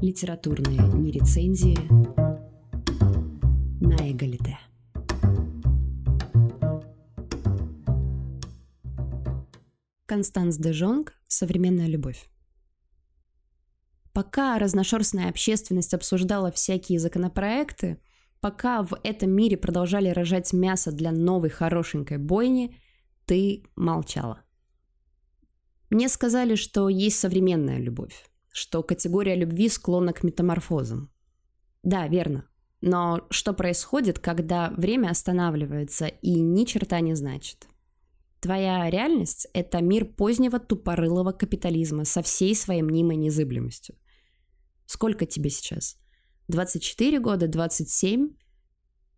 Литературные нерецензии на эгалите. Констанс де Жонг «Современная любовь». Пока разношерстная общественность обсуждала всякие законопроекты, пока в этом мире продолжали рожать мясо для новой хорошенькой бойни, ты молчала. Мне сказали, что есть современная любовь, что категория любви склонна к метаморфозам. Да, верно. Но что происходит, когда время останавливается и ни черта не значит? Твоя реальность – это мир позднего тупорылого капитализма со всей своей мнимой незыблемостью. Сколько тебе сейчас? 24 года, 27?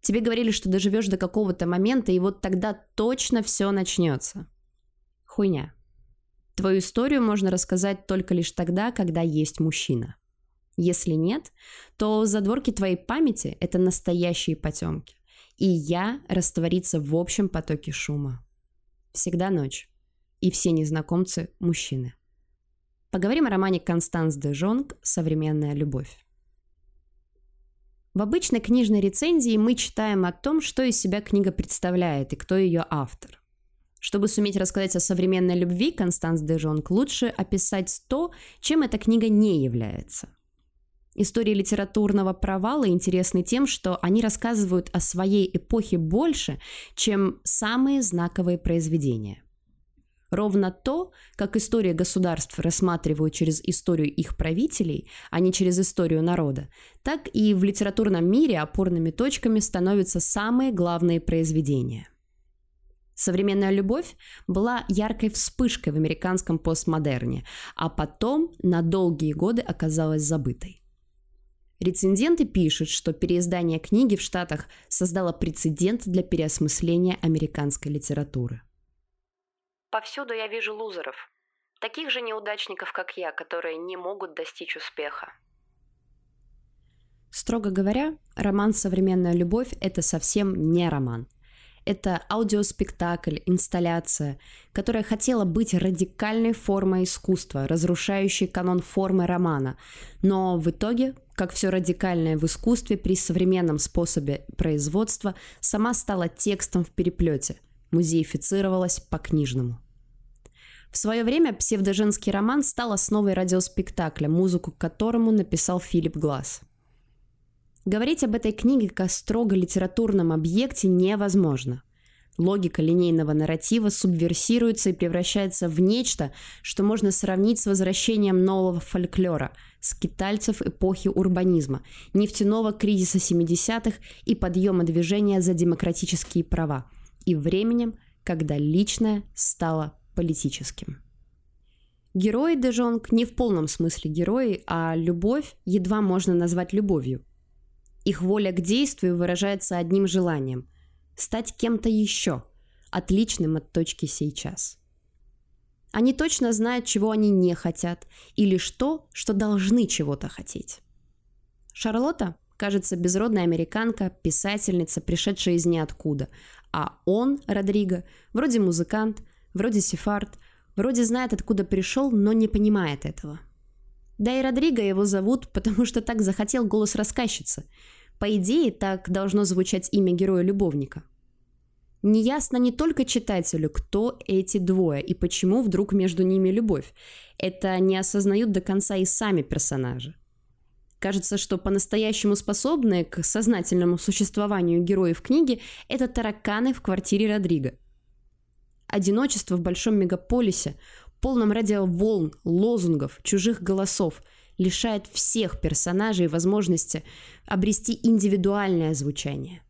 Тебе говорили, что доживешь до какого-то момента, и вот тогда точно все начнется. Хуйня. Твою историю можно рассказать только лишь тогда, когда есть мужчина. Если нет, то задворки твоей памяти – это настоящие потемки. И я растворится в общем потоке шума. Всегда ночь. И все незнакомцы – мужчины. Поговорим о романе Констанс де Жонг «Современная любовь». В обычной книжной рецензии мы читаем о том, что из себя книга представляет и кто ее автор. Чтобы суметь рассказать о современной любви Констанс де Жонг, лучше описать то, чем эта книга не является. Истории литературного провала интересны тем, что они рассказывают о своей эпохе больше, чем самые знаковые произведения. Ровно то, как история государств рассматривают через историю их правителей, а не через историю народа, так и в литературном мире опорными точками становятся самые главные произведения. Современная любовь была яркой вспышкой в американском постмодерне, а потом на долгие годы оказалась забытой. Рецензенты пишут, что переиздание книги в Штатах создало прецедент для переосмысления американской литературы. Повсюду я вижу лузеров. Таких же неудачников, как я, которые не могут достичь успеха. Строго говоря, роман «Современная любовь» — это совсем не роман – это аудиоспектакль, инсталляция, которая хотела быть радикальной формой искусства, разрушающей канон формы романа. Но в итоге, как все радикальное в искусстве при современном способе производства, сама стала текстом в переплете, музеифицировалась по-книжному. В свое время псевдоженский роман стал основой радиоспектакля, музыку к которому написал Филипп Глаз – Говорить об этой книге как о строго литературном объекте невозможно. Логика линейного нарратива субверсируется и превращается в нечто, что можно сравнить с возвращением нового фольклора, скитальцев эпохи урбанизма, нефтяного кризиса 70-х и подъема движения за демократические права, и временем, когда личное стало политическим. Герои Дежонг не в полном смысле герои, а любовь едва можно назвать любовью – их воля к действию выражается одним желанием – стать кем-то еще, отличным от точки сейчас. Они точно знают, чего они не хотят, и лишь то, что должны чего-то хотеть. Шарлотта, кажется, безродная американка, писательница, пришедшая из ниоткуда, а он, Родриго, вроде музыкант, вроде сефард, вроде знает, откуда пришел, но не понимает этого – да и Родриго его зовут, потому что так захотел голос рассказчицы. По идее, так должно звучать имя героя-любовника. Неясно не только читателю, кто эти двое и почему вдруг между ними любовь. Это не осознают до конца и сами персонажи. Кажется, что по-настоящему способные к сознательному существованию героев книги – это тараканы в квартире Родриго. Одиночество в большом мегаполисе, полном радиоволн, лозунгов, чужих голосов, лишает всех персонажей возможности обрести индивидуальное звучание.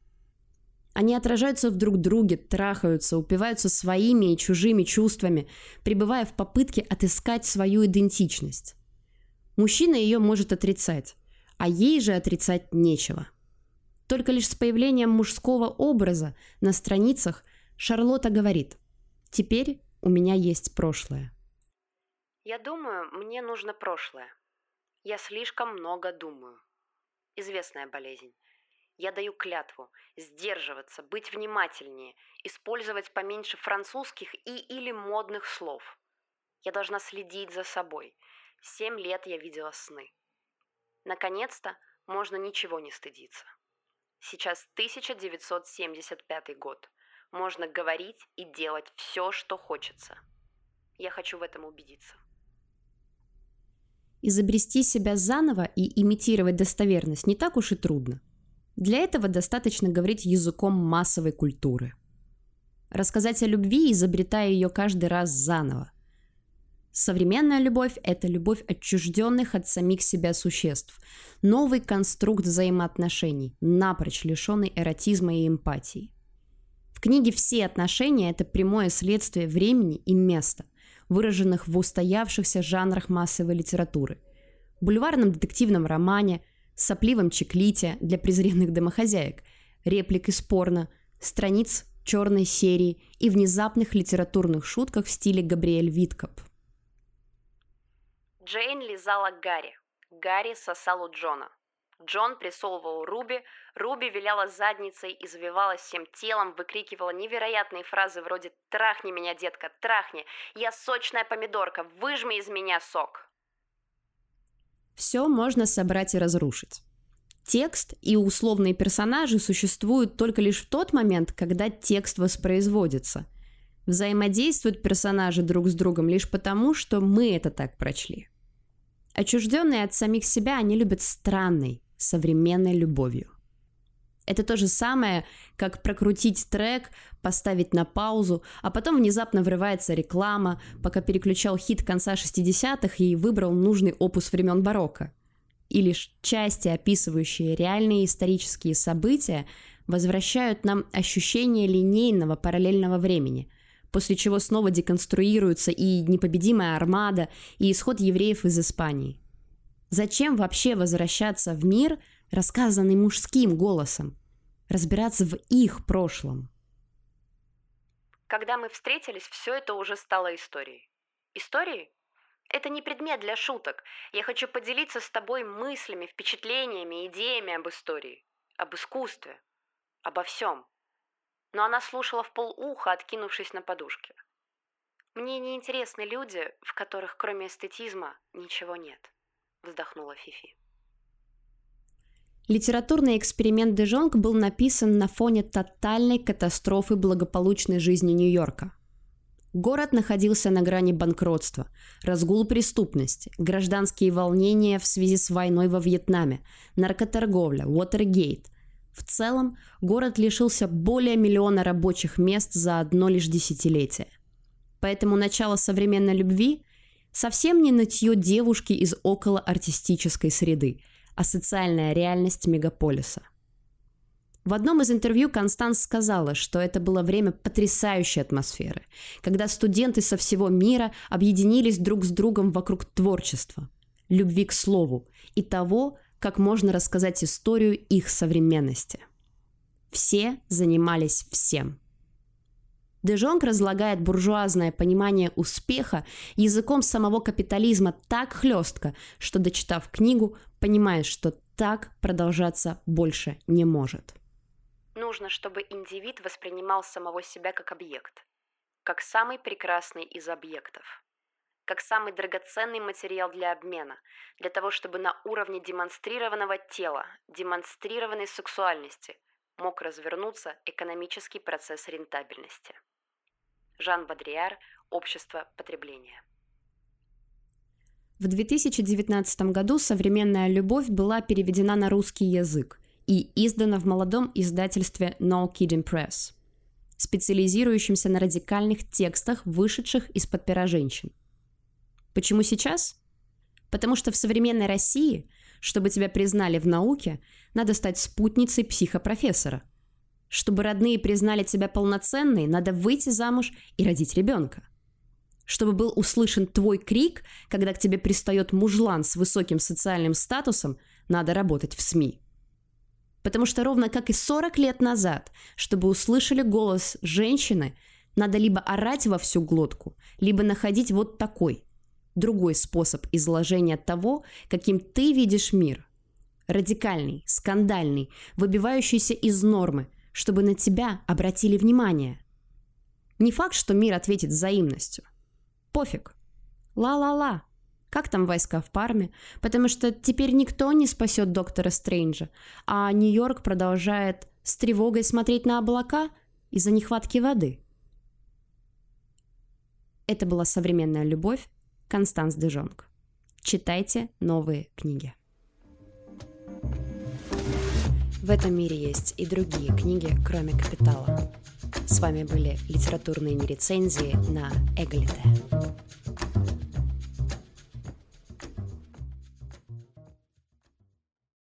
Они отражаются в друг друге, трахаются, упиваются своими и чужими чувствами, пребывая в попытке отыскать свою идентичность. Мужчина ее может отрицать, а ей же отрицать нечего. Только лишь с появлением мужского образа на страницах Шарлотта говорит «Теперь у меня есть прошлое». Я думаю, мне нужно прошлое. Я слишком много думаю. Известная болезнь. Я даю клятву сдерживаться, быть внимательнее, использовать поменьше французских и или модных слов. Я должна следить за собой. Семь лет я видела сны. Наконец-то можно ничего не стыдиться. Сейчас 1975 год. Можно говорить и делать все, что хочется. Я хочу в этом убедиться. Изобрести себя заново и имитировать достоверность не так уж и трудно. Для этого достаточно говорить языком массовой культуры. Рассказать о любви, изобретая ее каждый раз заново. Современная любовь – это любовь отчужденных от самих себя существ. Новый конструкт взаимоотношений, напрочь лишенный эротизма и эмпатии. В книге «Все отношения» – это прямое следствие времени и места – выраженных в устоявшихся жанрах массовой литературы. Бульварном детективном романе, сопливом чеклите для презренных домохозяек, реплик из порно, страниц черной серии и внезапных литературных шутках в стиле Габриэль Виткоп. Джейн лизала Гарри. Гарри сосал у Джона. Джон присовывал Руби, Руби виляла задницей, извивалась всем телом, выкрикивала невероятные фразы вроде «Трахни меня, детка, трахни! Я сочная помидорка, выжми из меня сок!» Все можно собрать и разрушить. Текст и условные персонажи существуют только лишь в тот момент, когда текст воспроизводится. Взаимодействуют персонажи друг с другом лишь потому, что мы это так прочли. Отчужденные от самих себя, они любят странный, современной любовью. Это то же самое, как прокрутить трек, поставить на паузу, а потом внезапно врывается реклама, пока переключал хит конца 60-х и выбрал нужный опус времен барокко. И лишь части, описывающие реальные исторические события, возвращают нам ощущение линейного параллельного времени, после чего снова деконструируются и непобедимая армада, и исход евреев из Испании. Зачем вообще возвращаться в мир, рассказанный мужским голосом? Разбираться в их прошлом? Когда мы встретились, все это уже стало историей. Историей? Это не предмет для шуток. Я хочу поделиться с тобой мыслями, впечатлениями, идеями об истории, об искусстве, обо всем. Но она слушала в полуха, откинувшись на подушке. Мне не интересны люди, в которых кроме эстетизма ничего нет вздохнула Фифи. Литературный эксперимент Дежонг был написан на фоне тотальной катастрофы благополучной жизни Нью-Йорка. Город находился на грани банкротства, разгул преступности, гражданские волнения в связи с войной во Вьетнаме, наркоторговля, Уотергейт. В целом, город лишился более миллиона рабочих мест за одно лишь десятилетие. Поэтому начало современной любви Совсем не нытье девушки из околоартистической среды, а социальная реальность мегаполиса. В одном из интервью Констанс сказала, что это было время потрясающей атмосферы, когда студенты со всего мира объединились друг с другом вокруг творчества, любви к слову и того, как можно рассказать историю их современности. Все занимались всем – Дежонг разлагает буржуазное понимание успеха языком самого капитализма так хлестко, что, дочитав книгу, понимаешь, что так продолжаться больше не может. Нужно, чтобы индивид воспринимал самого себя как объект, как самый прекрасный из объектов, как самый драгоценный материал для обмена, для того, чтобы на уровне демонстрированного тела, демонстрированной сексуальности мог развернуться экономический процесс рентабельности. Жан Бадриар «Общество потребления». В 2019 году «Современная любовь» была переведена на русский язык и издана в молодом издательстве No Kidding Press, специализирующемся на радикальных текстах, вышедших из-под пера женщин. Почему сейчас? Потому что в современной России, чтобы тебя признали в науке, надо стать спутницей психопрофессора – чтобы родные признали тебя полноценной, надо выйти замуж и родить ребенка. Чтобы был услышан твой крик, когда к тебе пристает мужлан с высоким социальным статусом, надо работать в СМИ. Потому что ровно как и 40 лет назад, чтобы услышали голос женщины, надо либо орать во всю глотку, либо находить вот такой, другой способ изложения того, каким ты видишь мир. Радикальный, скандальный, выбивающийся из нормы – чтобы на тебя обратили внимание. Не факт, что мир ответит взаимностью. Пофиг. Ла-ла-ла. как там войска в Парме, потому что теперь никто не спасет доктора Стрэнджа, а Нью-Йорк продолжает с тревогой смотреть на облака из-за нехватки воды. Это была «Современная любовь» Констанс Дежонг. Читайте новые книги. В этом мире есть и другие книги, кроме «Капитала». С вами были литературные нерецензии на Эглите.